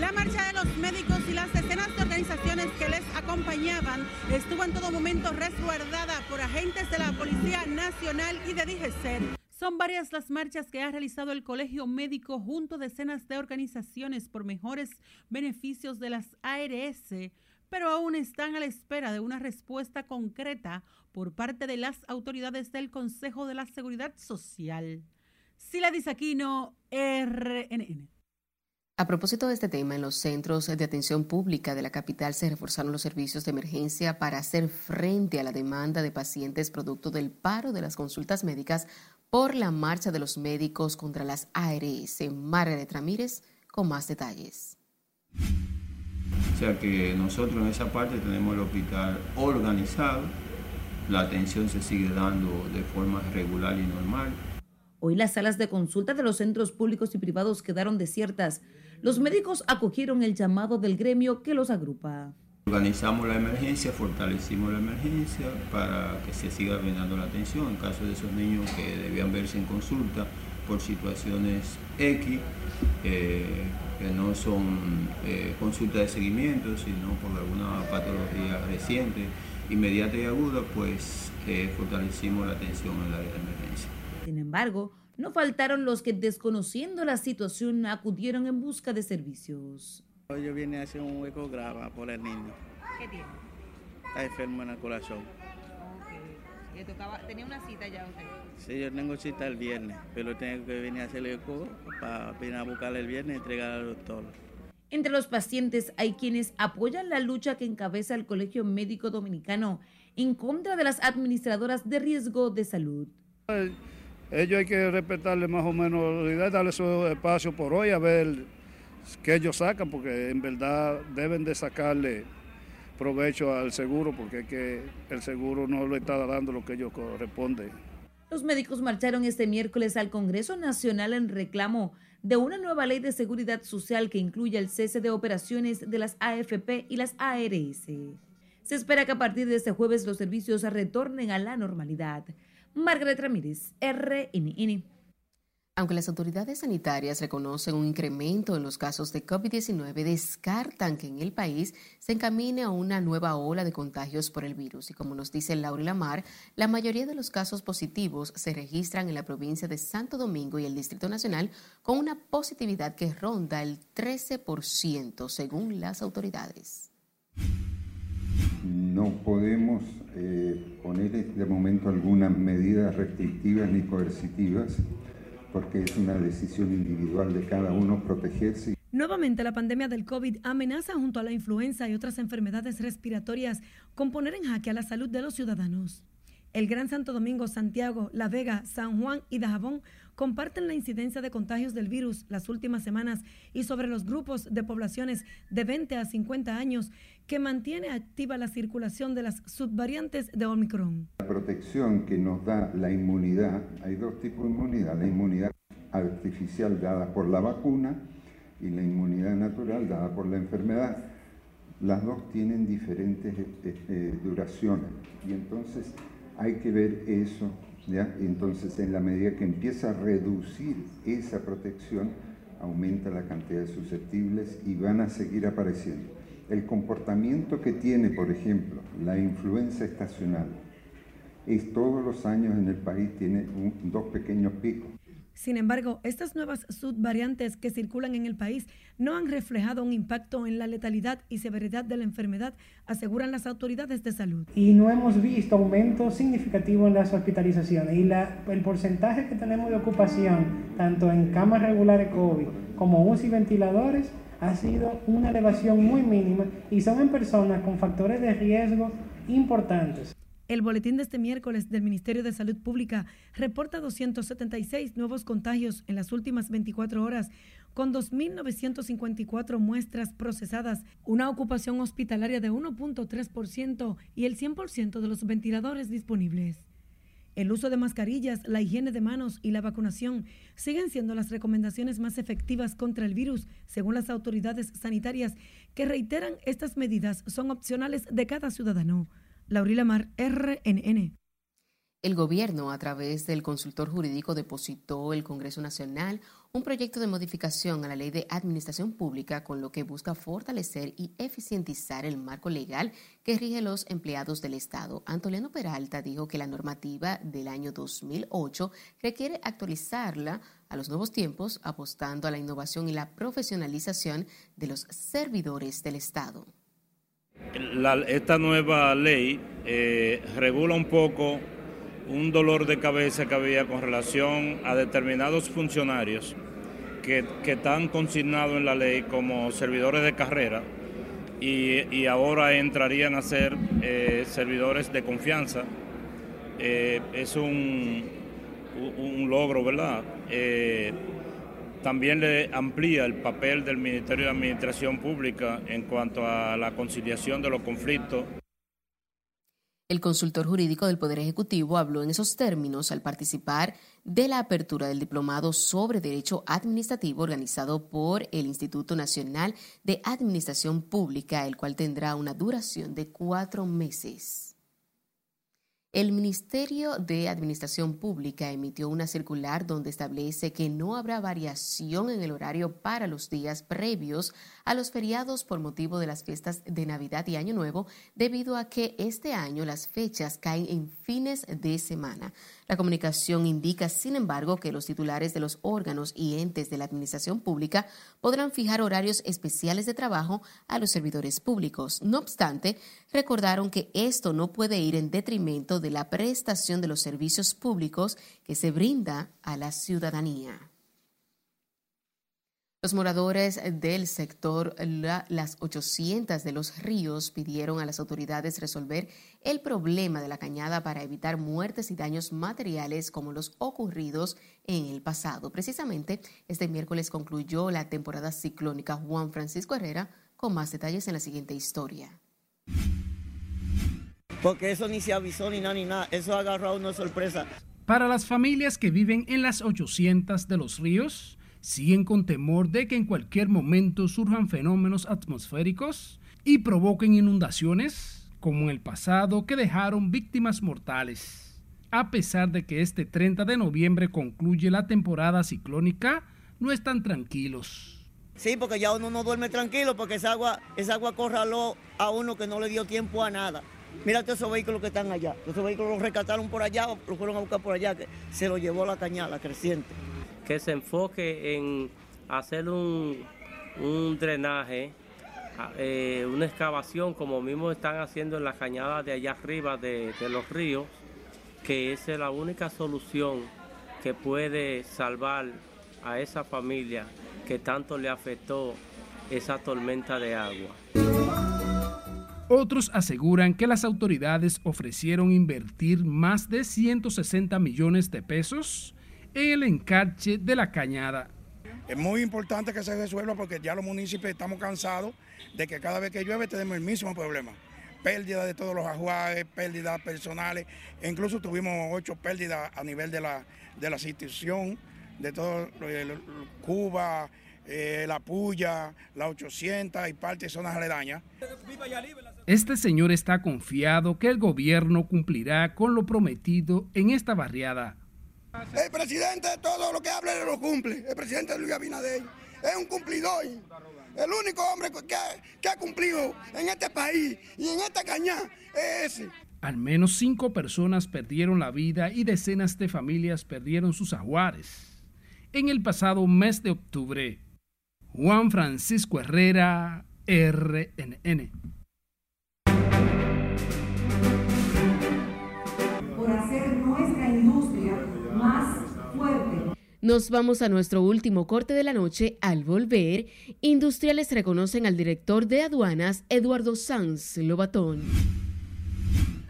La marcha de los médicos y las decenas de organizaciones que les acompañaban estuvo en todo momento resguardada por agentes de la Policía Nacional y de DGCER. Son varias las marchas que ha realizado el Colegio Médico junto a decenas de organizaciones por mejores beneficios de las ARS, pero aún están a la espera de una respuesta concreta por parte de las autoridades del Consejo de la Seguridad Social. Sila Disaquino, RNN. A propósito de este tema, en los centros de atención pública de la capital se reforzaron los servicios de emergencia para hacer frente a la demanda de pacientes producto del paro de las consultas médicas por la marcha de los médicos contra las ARS. Margaret Ramírez con más detalles. O sea que nosotros en esa parte tenemos el hospital organizado, la atención se sigue dando de forma regular y normal. Hoy las salas de consulta de los centros públicos y privados quedaron desiertas. Los médicos acogieron el llamado del gremio que los agrupa. Organizamos la emergencia, fortalecimos la emergencia para que se siga brindando la atención en caso de esos niños que debían verse en consulta por situaciones X, eh, que no son eh, consultas de seguimiento, sino por alguna patología reciente, inmediata y aguda, pues eh, fortalecimos la atención en la área de emergencia. Sin embargo, no faltaron los que desconociendo la situación acudieron en busca de servicios. Yo vine a hacer un ecograma por el niño. ¿Qué tiene? Está enfermo en el corazón. ¿Le tocaba, ¿Tenía una cita ya usted? Sí, yo tengo cita el viernes, pero tengo que venir a hacer el eco para venir a buscarle el viernes y entregar al doctor. Entre los pacientes hay quienes apoyan la lucha que encabeza el Colegio Médico Dominicano en contra de las administradoras de riesgo de salud. Ellos hay que respetarle más o menos, darle su espacio por hoy a ver qué ellos sacan, porque en verdad deben de sacarle provecho al seguro, porque es que el seguro no le está dando lo que ellos corresponde. Los médicos marcharon este miércoles al Congreso Nacional en reclamo de una nueva ley de seguridad social que incluya el cese de operaciones de las AFP y las ARS. Se espera que a partir de este jueves los servicios retornen a la normalidad. Margaret Ramírez, RNN. Aunque las autoridades sanitarias reconocen un incremento en los casos de COVID-19, descartan que en el país se encamine a una nueva ola de contagios por el virus. Y como nos dice Laura Lamar, la mayoría de los casos positivos se registran en la provincia de Santo Domingo y el Distrito Nacional con una positividad que ronda el 13% según las autoridades. No podemos eh, poner de momento algunas medidas restrictivas ni coercitivas porque es una decisión individual de cada uno protegerse. Nuevamente, la pandemia del COVID amenaza junto a la influenza y otras enfermedades respiratorias con poner en jaque a la salud de los ciudadanos. El Gran Santo Domingo, Santiago, La Vega, San Juan y Dajabón comparten la incidencia de contagios del virus las últimas semanas y sobre los grupos de poblaciones de 20 a 50 años que mantiene activa la circulación de las subvariantes de Omicron. La protección que nos da la inmunidad, hay dos tipos de inmunidad, la inmunidad artificial dada por la vacuna y la inmunidad natural dada por la enfermedad. Las dos tienen diferentes eh, duraciones y entonces hay que ver eso, Entonces, en la medida que empieza a reducir esa protección, aumenta la cantidad de susceptibles y van a seguir apareciendo. El comportamiento que tiene, por ejemplo, la influenza estacional, es todos los años en el país tiene dos pequeños picos. Sin embargo, estas nuevas subvariantes que circulan en el país no han reflejado un impacto en la letalidad y severidad de la enfermedad, aseguran las autoridades de salud. Y no hemos visto aumento significativo en las hospitalizaciones y el porcentaje que tenemos de ocupación, tanto en camas regulares COVID como UCI ventiladores, ha sido una elevación muy mínima y son en personas con factores de riesgo importantes. El boletín de este miércoles del Ministerio de Salud Pública reporta 276 nuevos contagios en las últimas 24 horas, con 2.954 muestras procesadas, una ocupación hospitalaria de 1.3% y el 100% de los ventiladores disponibles. El uso de mascarillas, la higiene de manos y la vacunación siguen siendo las recomendaciones más efectivas contra el virus, según las autoridades sanitarias, que reiteran estas medidas son opcionales de cada ciudadano. Laurila Mar, RNN. El gobierno, a través del consultor jurídico, depositó el Congreso Nacional un proyecto de modificación a la ley de administración pública con lo que busca fortalecer y eficientizar el marco legal que rige los empleados del Estado. Antoliano Peralta dijo que la normativa del año 2008 requiere actualizarla a los nuevos tiempos, apostando a la innovación y la profesionalización de los servidores del Estado esta nueva ley eh, regula un poco un dolor de cabeza que había con relación a determinados funcionarios que, están consignados en la ley como servidores de carrera y, ahora entrarían a ser eh, servidores de confianza. Eh, es un, un, logro, ¿verdad? También le amplía el papel del Ministerio de Administración Pública en cuanto a la conciliación de los conflictos. El consultor jurídico del Poder Ejecutivo habló en esos términos al participar de la apertura del diplomado sobre Derecho Administrativo organizado por el Instituto Nacional de Administración Pública, el cual tendrá una duración de cuatro meses. El Ministerio de Administración Pública emitió una circular donde establece que no habrá variación en el horario para los días previos a los feriados por motivo de las fiestas de Navidad y Año Nuevo, debido a que este año las fechas caen en fines de semana. La comunicación indica, sin embargo, que los titulares de los órganos y entes de la administración pública podrán fijar horarios especiales de trabajo a los servidores públicos. No obstante, recordaron que esto no puede ir en detrimento de la prestación de los servicios públicos que se brinda a la ciudadanía. Los moradores del sector Las 800 de los ríos pidieron a las autoridades resolver el problema de la cañada para evitar muertes y daños materiales como los ocurridos en el pasado. Precisamente, este miércoles concluyó la temporada ciclónica Juan Francisco Herrera con más detalles en la siguiente historia. Porque eso ni se avisó ni nada ni nada, eso agarró una sorpresa. Para las familias que viven en las 800 de los ríos, siguen con temor de que en cualquier momento surjan fenómenos atmosféricos y provoquen inundaciones, como en el pasado, que dejaron víctimas mortales. A pesar de que este 30 de noviembre concluye la temporada ciclónica, no están tranquilos. Sí, porque ya uno no duerme tranquilo porque esa agua, esa agua corraló a uno que no le dio tiempo a nada. Mira todos esos vehículos que están allá. Esos vehículos los rescataron por allá, los fueron a buscar por allá, que se lo llevó la cañada creciente. Que se enfoque en hacer un, un drenaje, eh, una excavación, como mismo están haciendo en las cañadas de allá arriba de, de los ríos, que esa es la única solución que puede salvar a esa familia que tanto le afectó esa tormenta de agua. Otros aseguran que las autoridades ofrecieron invertir más de 160 millones de pesos en el encarche de la cañada. Es muy importante que se resuelva porque ya los municipios estamos cansados de que cada vez que llueve tenemos el mismo problema. Pérdida de todos los ajuares, pérdidas personales, e incluso tuvimos ocho pérdidas a nivel de la, de la institución, de todo Cuba, eh, La Puya, la 800 y parte de zonas aledañas. Este señor está confiado que el gobierno cumplirá con lo prometido en esta barriada. El presidente todo lo que hable lo cumple. El presidente Luis Abinader es un cumplidor. El único hombre que ha, cumplido en este país y en esta caña es ese. Al menos cinco personas perdieron la vida y decenas de familias perdieron sus ajuares. En el pasado mes de octubre, Juan Francisco Herrera, RNN. Nos vamos a nuestro último corte de la noche. Al volver, industriales reconocen al director de aduanas, Eduardo Sanz Lobatón.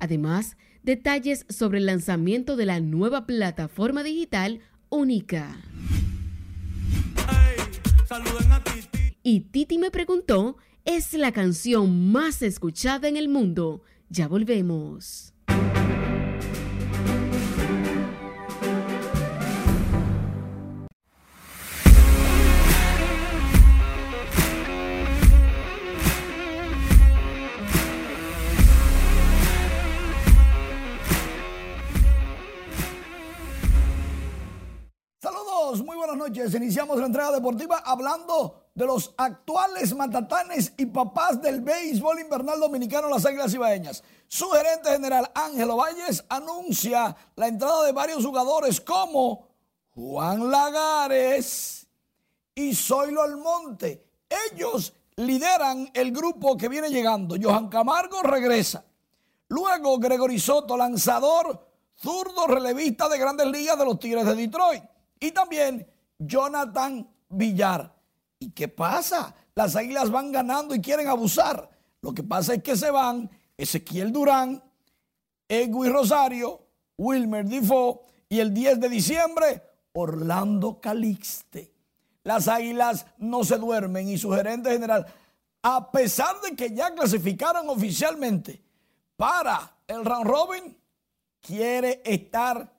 Además, detalles sobre el lanzamiento de la nueva plataforma digital única. Y Titi me preguntó, es la canción más escuchada en el mundo. Ya volvemos. Muy buenas noches. Iniciamos la entrega deportiva hablando de los actuales matatanes y papás del béisbol invernal dominicano, las Águilas Ibaeñas. Su gerente general Ángelo Valles anuncia la entrada de varios jugadores como Juan Lagares y Zoilo Almonte. Ellos lideran el grupo que viene llegando. Johan Camargo regresa. Luego Gregory Soto, lanzador, zurdo, relevista de grandes ligas de los Tigres de Detroit. Y también Jonathan Villar. ¿Y qué pasa? Las águilas van ganando y quieren abusar. Lo que pasa es que se van Ezequiel Durán, Edwin Rosario, Wilmer Difo y el 10 de diciembre Orlando Calixte. Las águilas no se duermen y su gerente general, a pesar de que ya clasificaron oficialmente para el round robin, quiere estar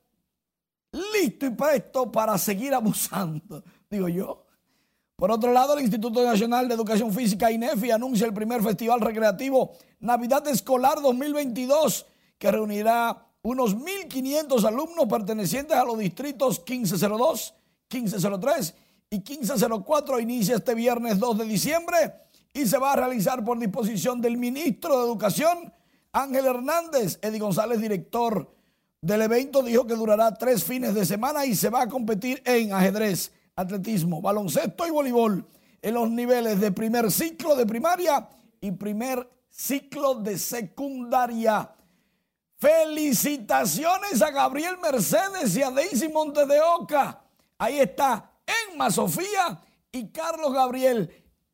listo y presto para seguir abusando, digo yo. Por otro lado, el Instituto Nacional de Educación Física, INEFI, anuncia el primer Festival Recreativo Navidad Escolar 2022, que reunirá unos 1.500 alumnos pertenecientes a los distritos 1502, 1503 y 1504. Inicia este viernes 2 de diciembre y se va a realizar por disposición del ministro de Educación, Ángel Hernández. Eddie González, director del evento, dijo que durará tres fines de semana y se va a competir en ajedrez atletismo, baloncesto y voleibol en los niveles de primer ciclo de primaria y primer ciclo de secundaria. Felicitaciones a Gabriel Mercedes y a Daisy Montes de Oca. Ahí está Emma Sofía y Carlos Gabriel.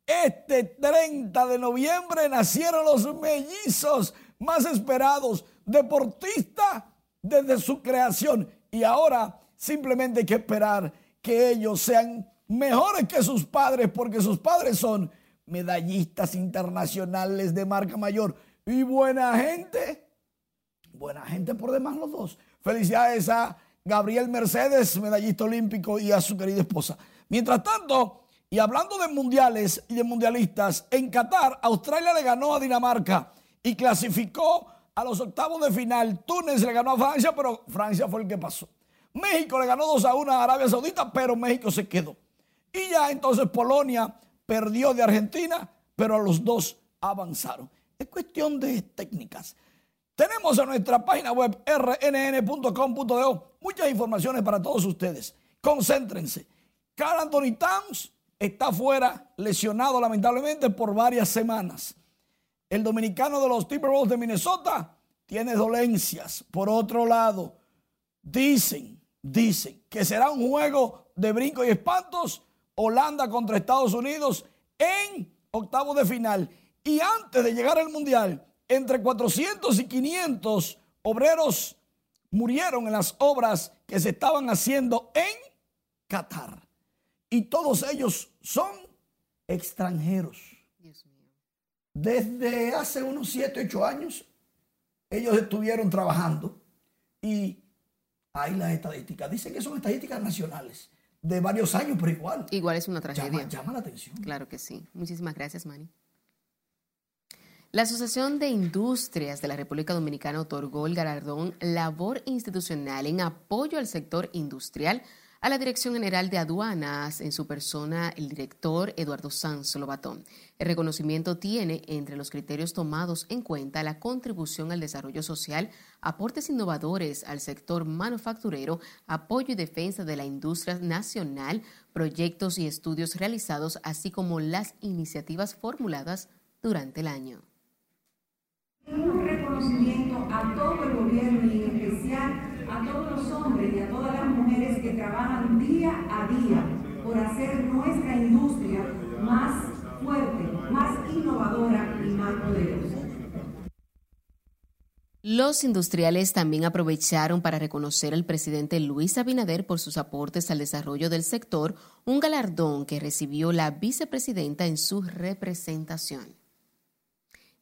Este 30 de noviembre nacieron los mellizos más esperados, deportistas desde su creación. Y ahora simplemente hay que esperar que ellos sean mejores que sus padres, porque sus padres son medallistas internacionales de marca mayor y buena gente. Buena gente por demás los dos. Felicidades a Gabriel Mercedes, medallista olímpico, y a su querida esposa. Mientras tanto, y hablando de mundiales y de mundialistas, en Qatar, Australia le ganó a Dinamarca y clasificó a los octavos de final. Túnez le ganó a Francia, pero Francia fue el que pasó. México le ganó 2 a 1 a Arabia Saudita, pero México se quedó. Y ya entonces Polonia perdió de Argentina, pero los dos avanzaron. Es cuestión de técnicas. Tenemos en nuestra página web rnn.com.do muchas informaciones para todos ustedes. Concéntrense. Carl Anthony Towns está fuera, lesionado lamentablemente por varias semanas. El dominicano de los Timberwolves de Minnesota tiene dolencias. Por otro lado, dicen, dicen que será un juego de brinco y espantos Holanda contra Estados Unidos en octavos de final. Y antes de llegar al Mundial, entre 400 y 500 obreros murieron en las obras que se estaban haciendo en Qatar. Y todos ellos son extranjeros. Desde hace unos 7, 8 años, ellos estuvieron trabajando y hay las estadísticas. Dicen que son estadísticas nacionales de varios años, pero igual. Igual es una tragedia. Llama, llama la atención. Claro que sí. Muchísimas gracias, Manny. La Asociación de Industrias de la República Dominicana otorgó el galardón Labor Institucional en apoyo al sector industrial a la Dirección General de Aduanas, en su persona el director Eduardo Sanz Lobatón. El reconocimiento tiene entre los criterios tomados en cuenta la contribución al desarrollo social, aportes innovadores al sector manufacturero, apoyo y defensa de la industria nacional, proyectos y estudios realizados, así como las iniciativas formuladas durante el año. Un reconocimiento a todo el gobierno y en especial a todos los hombres y a las mujeres que trabajan día a día hacer nuestra industria más fuerte, más innovadora. Los industriales también aprovecharon para reconocer al presidente Luis Abinader por sus aportes al desarrollo del sector, un galardón que recibió la vicepresidenta en su representación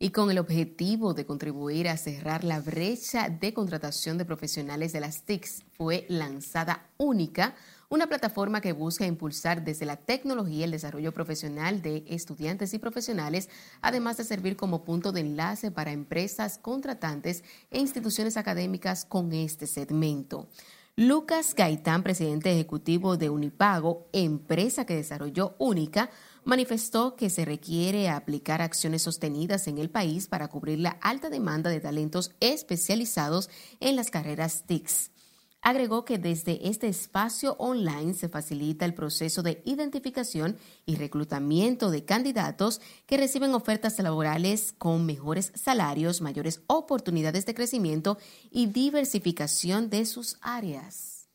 y con el objetivo de contribuir a cerrar la brecha de contratación de profesionales de las TICs, fue lanzada Única, una plataforma que busca impulsar desde la tecnología el desarrollo profesional de estudiantes y profesionales, además de servir como punto de enlace para empresas contratantes e instituciones académicas con este segmento. Lucas Gaitán, presidente ejecutivo de Unipago, empresa que desarrolló Única, manifestó que se requiere aplicar acciones sostenidas en el país para cubrir la alta demanda de talentos especializados en las carreras TICS. Agregó que desde este espacio online se facilita el proceso de identificación y reclutamiento de candidatos que reciben ofertas laborales con mejores salarios, mayores oportunidades de crecimiento y diversificación de sus áreas.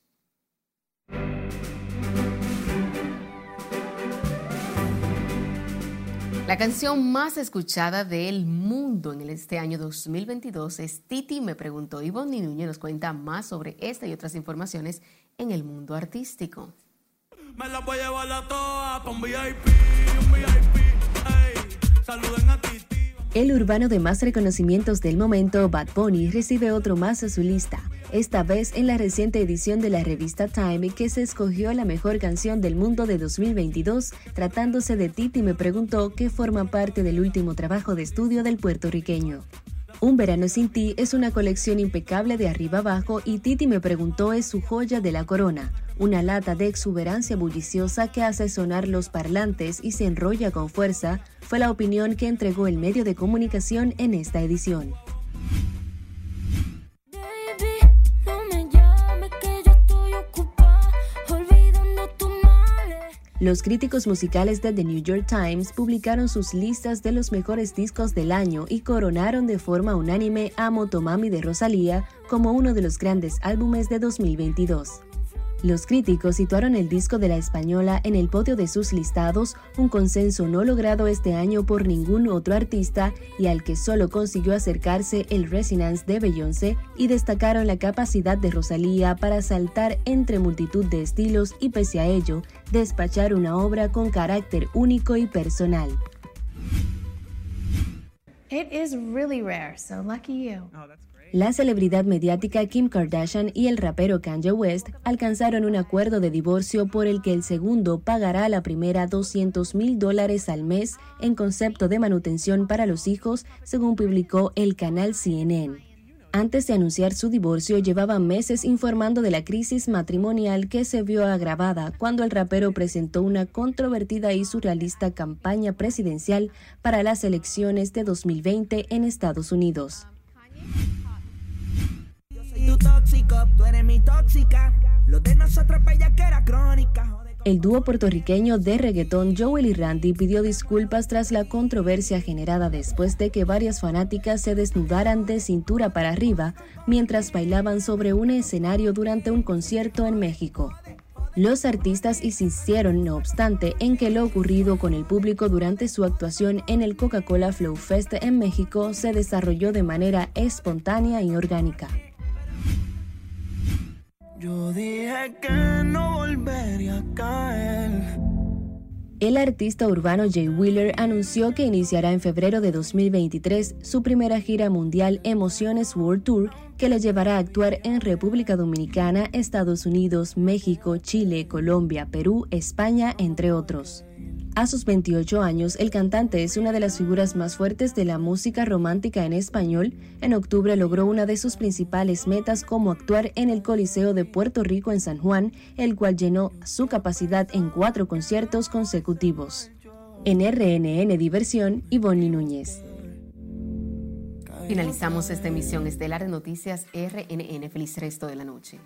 La canción más escuchada del mundo en este año 2022 es Titi me preguntó. y Bonnie Núñez nos cuenta más sobre esta y otras informaciones en el mundo artístico. Me la voy a llevar la un VIP, un VIP, Saluden a Titi. El urbano de más reconocimientos del momento, Bad Bunny, recibe otro más a su lista, esta vez en la reciente edición de la revista Time que se escogió la mejor canción del mundo de 2022, tratándose de Titi me preguntó que forma parte del último trabajo de estudio del puertorriqueño. Un verano sin ti es una colección impecable de arriba abajo y Titi me preguntó es su joya de la corona, una lata de exuberancia bulliciosa que hace sonar los parlantes y se enrolla con fuerza, fue la opinión que entregó el medio de comunicación en esta edición. Los críticos musicales de The New York Times publicaron sus listas de los mejores discos del año y coronaron de forma unánime a Motomami de Rosalía como uno de los grandes álbumes de 2022. Los críticos situaron el disco de la española en el podio de sus listados, un consenso no logrado este año por ningún otro artista y al que solo consiguió acercarse el Resonance de Beyoncé y destacaron la capacidad de Rosalía para saltar entre multitud de estilos y pese a ello, despachar una obra con carácter único y personal. It is really rare, so lucky you. La celebridad mediática Kim Kardashian y el rapero Kanye West alcanzaron un acuerdo de divorcio por el que el segundo pagará a la primera 200 mil dólares al mes en concepto de manutención para los hijos, según publicó el canal CNN. Antes de anunciar su divorcio, llevaba meses informando de la crisis matrimonial que se vio agravada cuando el rapero presentó una controvertida y surrealista campaña presidencial para las elecciones de 2020 en Estados Unidos. El dúo puertorriqueño de reggaetón Joel y Randy pidió disculpas tras la controversia generada después de que varias fanáticas se desnudaran de cintura para arriba mientras bailaban sobre un escenario durante un concierto en México. Los artistas insistieron, no obstante, en que lo ocurrido con el público durante su actuación en el Coca-Cola Flow Fest en México se desarrolló de manera espontánea y orgánica. Yo dije que no volvería a caer. El artista urbano Jay Wheeler anunció que iniciará en febrero de 2023 su primera gira mundial Emociones World Tour que le llevará a actuar en República Dominicana, Estados Unidos, México, Chile, Colombia, Perú, España, entre otros. A sus 28 años, el cantante es una de las figuras más fuertes de la música romántica en español. En octubre logró una de sus principales metas como actuar en el Coliseo de Puerto Rico en San Juan, el cual llenó su capacidad en cuatro conciertos consecutivos. En RNN Diversión, Ivonne Núñez. Finalizamos esta emisión estelar de Noticias RNN. Feliz resto de la noche.